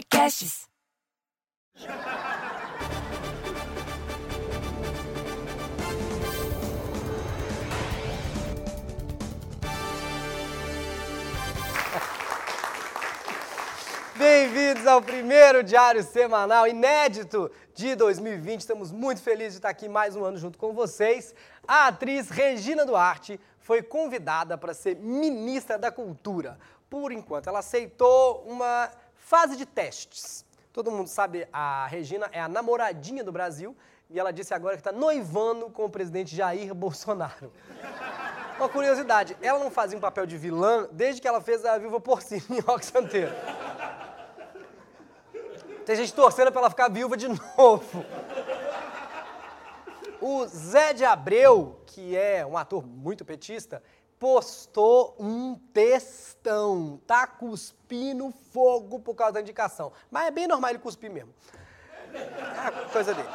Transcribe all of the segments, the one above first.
Podcasts. Bem-vindos ao primeiro diário semanal inédito de 2020. Estamos muito felizes de estar aqui mais um ano junto com vocês. A atriz Regina Duarte foi convidada para ser ministra da Cultura. Por enquanto, ela aceitou uma fase de testes. Todo mundo sabe, a Regina é a namoradinha do Brasil e ela disse agora que está noivando com o presidente Jair Bolsonaro. Uma curiosidade, ela não fazia um papel de vilã desde que ela fez a Viva Porcina em Rock Santeiro. Tem gente torcendo pra ela ficar viúva de novo. O Zé de Abreu, que é um ator muito petista, postou um textão. Tá cuspindo fogo por causa da indicação. Mas é bem normal ele cuspir mesmo. É coisa dele.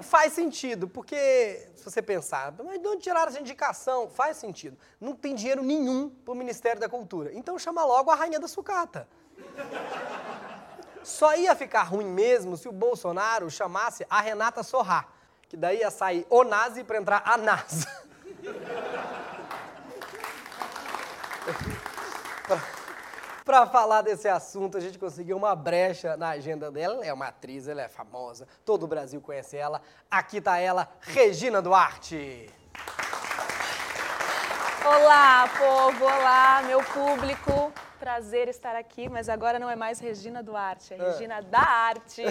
Faz sentido, porque se você pensar, mas de onde tiraram essa indicação? Faz sentido. Não tem dinheiro nenhum pro Ministério da Cultura. Então chama logo a Rainha da Sucata. Só ia ficar ruim mesmo se o Bolsonaro chamasse a Renata Sorrá, que daí ia sair o Nazi para entrar a NASA. Para falar desse assunto, a gente conseguiu uma brecha na agenda dela. Ela é uma atriz, ela é famosa, todo o Brasil conhece ela. Aqui tá ela, Regina Duarte. Olá, povo! Olá, meu público! Prazer estar aqui, mas agora não é mais Regina Duarte, é Regina da Arte.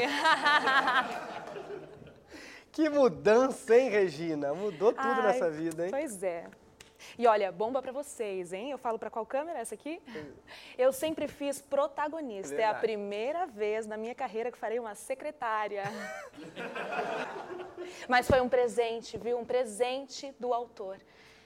Que mudança, hein, Regina? Mudou tudo Ai, nessa vida, hein? Pois é. E olha, bomba pra vocês, hein? Eu falo pra qual câmera? Essa aqui? Eu sempre fiz protagonista. É, a Verdade. primeira vez na minha carreira que farei uma secretária. Mas foi um presente, viu? Um presente do autor.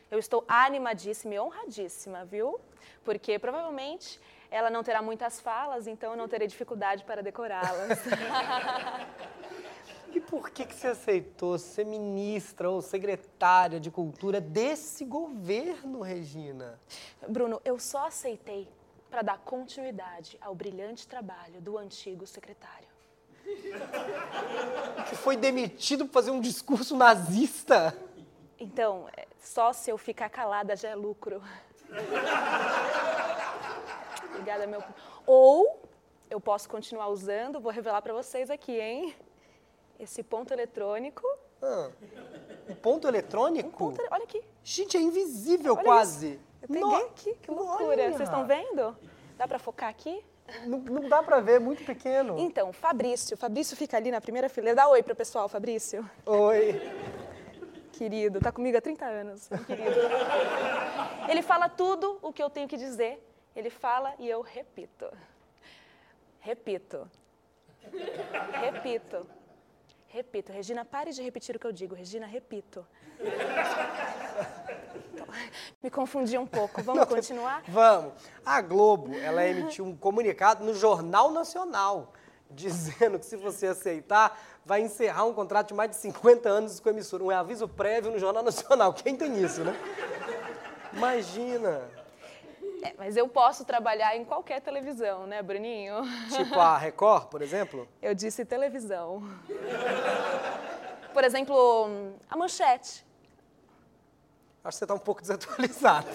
Eu estou animadíssima e honradíssima, viu? Porque provavelmente ela não terá muitas falas, então eu não terei dificuldade para decorá-las. E por que, que você aceitou ser ministra ou secretária de cultura desse governo, Regina? Bruno, eu só aceitei para dar continuidade ao brilhante trabalho do antigo secretário. Que foi demitido por fazer um discurso nazista? Então, é, só se eu ficar calada já é lucro. Obrigada, meu. Ou eu posso continuar usando, vou revelar para vocês aqui, hein? Esse ponto eletrônico. Ah, um ponto eletrônico? Ponto, olha aqui. Gente, é invisível Olha quase. isso. Eu peguei No- aqui, que loucura. Olha. Vocês estão vendo? Dá para focar aqui? Não, não dá pra ver, é muito pequeno. Então, Fabrício. Fabrício fica ali na primeira fileira. Dá oi pro pessoal, Fabrício. Oi. Querido, tá comigo há 30 anos, querido. Ele fala tudo o que eu tenho que dizer. Ele fala e eu repito. Repito. Repito. Repito. Regina, pare de repetir o que eu digo. Regina, repito. Então, Me confundi um pouco. Vamos continuar? Vamos. A Globo, ela emitiu um comunicado no Jornal Nacional, dizendo que se você aceitar, vai encerrar um contrato de mais de 50 anos com a emissora. Um aviso prévio no Jornal Nacional. Quem tem isso, né? Imagina. É, mas eu posso trabalhar em qualquer televisão, né, Bruninho? Tipo a Record, por exemplo? Eu disse televisão. Por exemplo, a manchete. Acho que você tá um pouco desatualizada.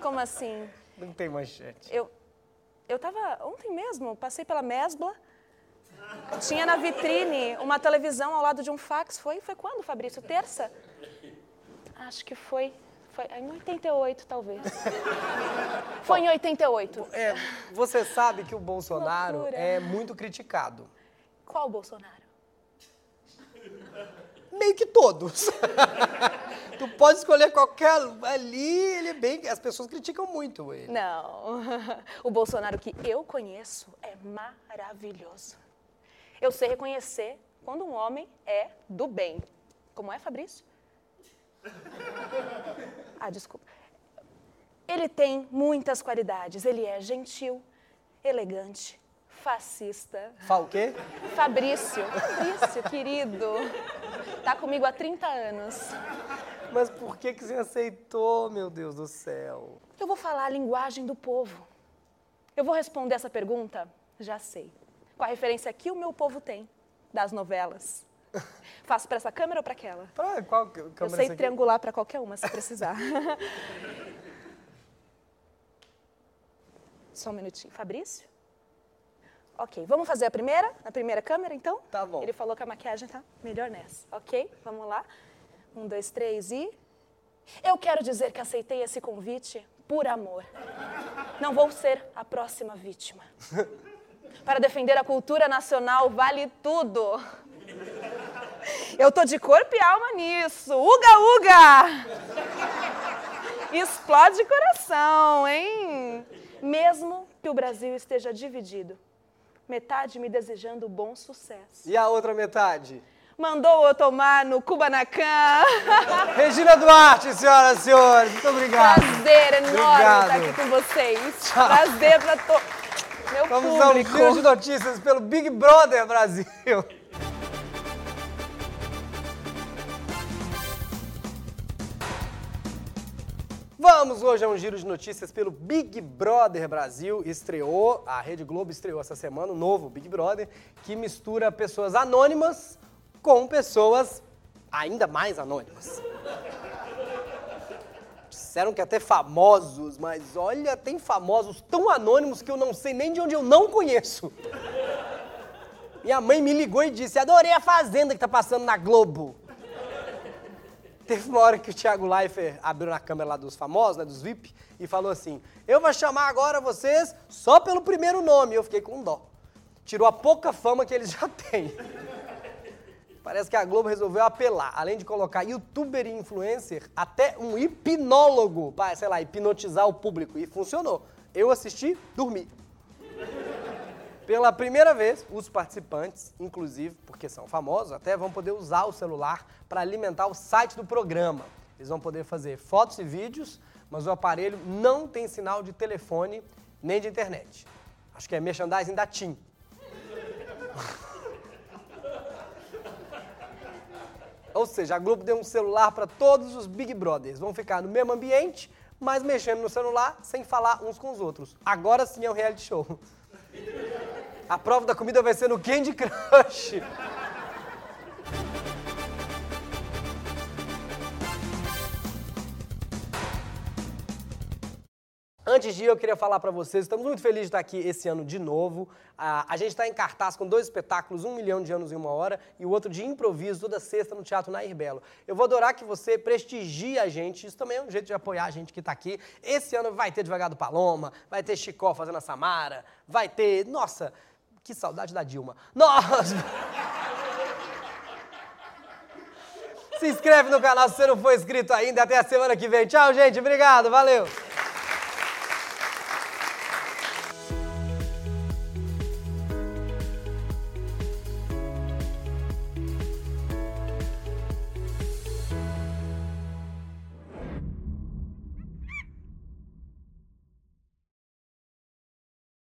Como assim? Não tem manchete. Eu, eu tava ontem mesmo, passei pela Mesbla. Tinha na vitrine uma televisão ao lado de um fax. Foi, foi quando, Fabrício? Terça? Acho que foi, foi em 88, talvez. Foi em 88. É, você sabe que o Bolsonaro Loucura. é muito criticado. Qual Bolsonaro? Meio que todos. tu pode escolher qualquer ali, ele é bem. As pessoas criticam muito ele. Não. O Bolsonaro que eu conheço é maravilhoso. Eu sei reconhecer quando um homem é do bem. Como é, Fabrício? Ah, desculpa. Ele tem muitas qualidades. Ele é gentil, elegante, fascista. Fala o quê? Fabrício, Fabrício, querido. Tá comigo há 30 anos. Mas por que, que você aceitou, meu Deus do céu? Eu vou falar a linguagem do povo. Eu vou responder essa pergunta? Já sei. Com a referência que o meu povo tem das novelas. Faço para essa câmera ou para aquela? Pra qual câmera Eu sei triangular para qualquer uma, se precisar. Só um minutinho. Fabrício? Ok, vamos fazer a primeira? Na primeira câmera, então? Tá bom. Ele falou que a maquiagem tá melhor nessa. Ok, vamos lá. Um, dois, três e... Eu quero dizer que aceitei esse convite por amor. Não vou ser a próxima vítima. Para defender a cultura nacional vale tudo. Eu tô de corpo e alma nisso. Uga, uga! Explode coração, hein? Mesmo que o Brasil esteja dividido. Metade me desejando bom sucesso. E a outra metade? Mandou eu tomar no Kubanacan. Regina Duarte, senhoras e senhores, muito obrigado. Prazer enorme Obrigado. estar aqui com vocês. Tchau. Prazer pra to... meu Vamos ao público. giro de notícias pelo Big Brother Brasil. Vamos hoje a um giro de notícias pelo Big Brother Brasil. Estreou, a Rede Globo estreou essa semana o novo Big Brother, que mistura pessoas anônimas com pessoas ainda mais anônimas. Disseram que até famosos, mas olha, tem famosos tão anônimos que eu não sei nem de onde eu não conheço. Minha mãe me ligou e disse: Adorei a Fazenda que tá passando na Globo. Teve uma hora que o Thiago Leifert abriu na câmera lá dos famosos, né, dos VIP, e falou assim: Eu vou chamar agora vocês só pelo primeiro nome. Eu fiquei com dó. Tirou a pouca fama que eles já têm. Parece que a Globo resolveu apelar, além de colocar youtuber e influencer, até um hipnólogo para, sei lá, hipnotizar o público. E funcionou. Eu assisti, dormi. Pela primeira vez, os participantes, inclusive, porque são famosos, até vão poder usar o celular para alimentar o site do programa. Eles vão poder fazer fotos e vídeos, mas o aparelho não tem sinal de telefone nem de internet. Acho que é merchandising da TIM. Ou seja, a Globo deu um celular para todos os Big Brothers. Vão ficar no mesmo ambiente, mas mexendo no celular sem falar uns com os outros. Agora sim é um reality show. A prova da comida vai ser no Candy Crush. Antes de ir, eu queria falar para vocês, estamos muito felizes de estar aqui esse ano de novo. A gente está em cartaz com dois espetáculos, Um Milhão de Anos em Uma Hora e o outro de improviso, toda sexta no Teatro Nair Belo. Eu vou adorar que você prestigie a gente, isso também é um jeito de apoiar a gente que está aqui. Esse ano vai ter Devagar do Paloma, vai ter Chicó fazendo a Samara, vai ter... Nossa, que saudade da Dilma. Nossa... Se inscreve no canal se você não for inscrito ainda. Até a semana que vem. Tchau, gente. Obrigado. Valeu.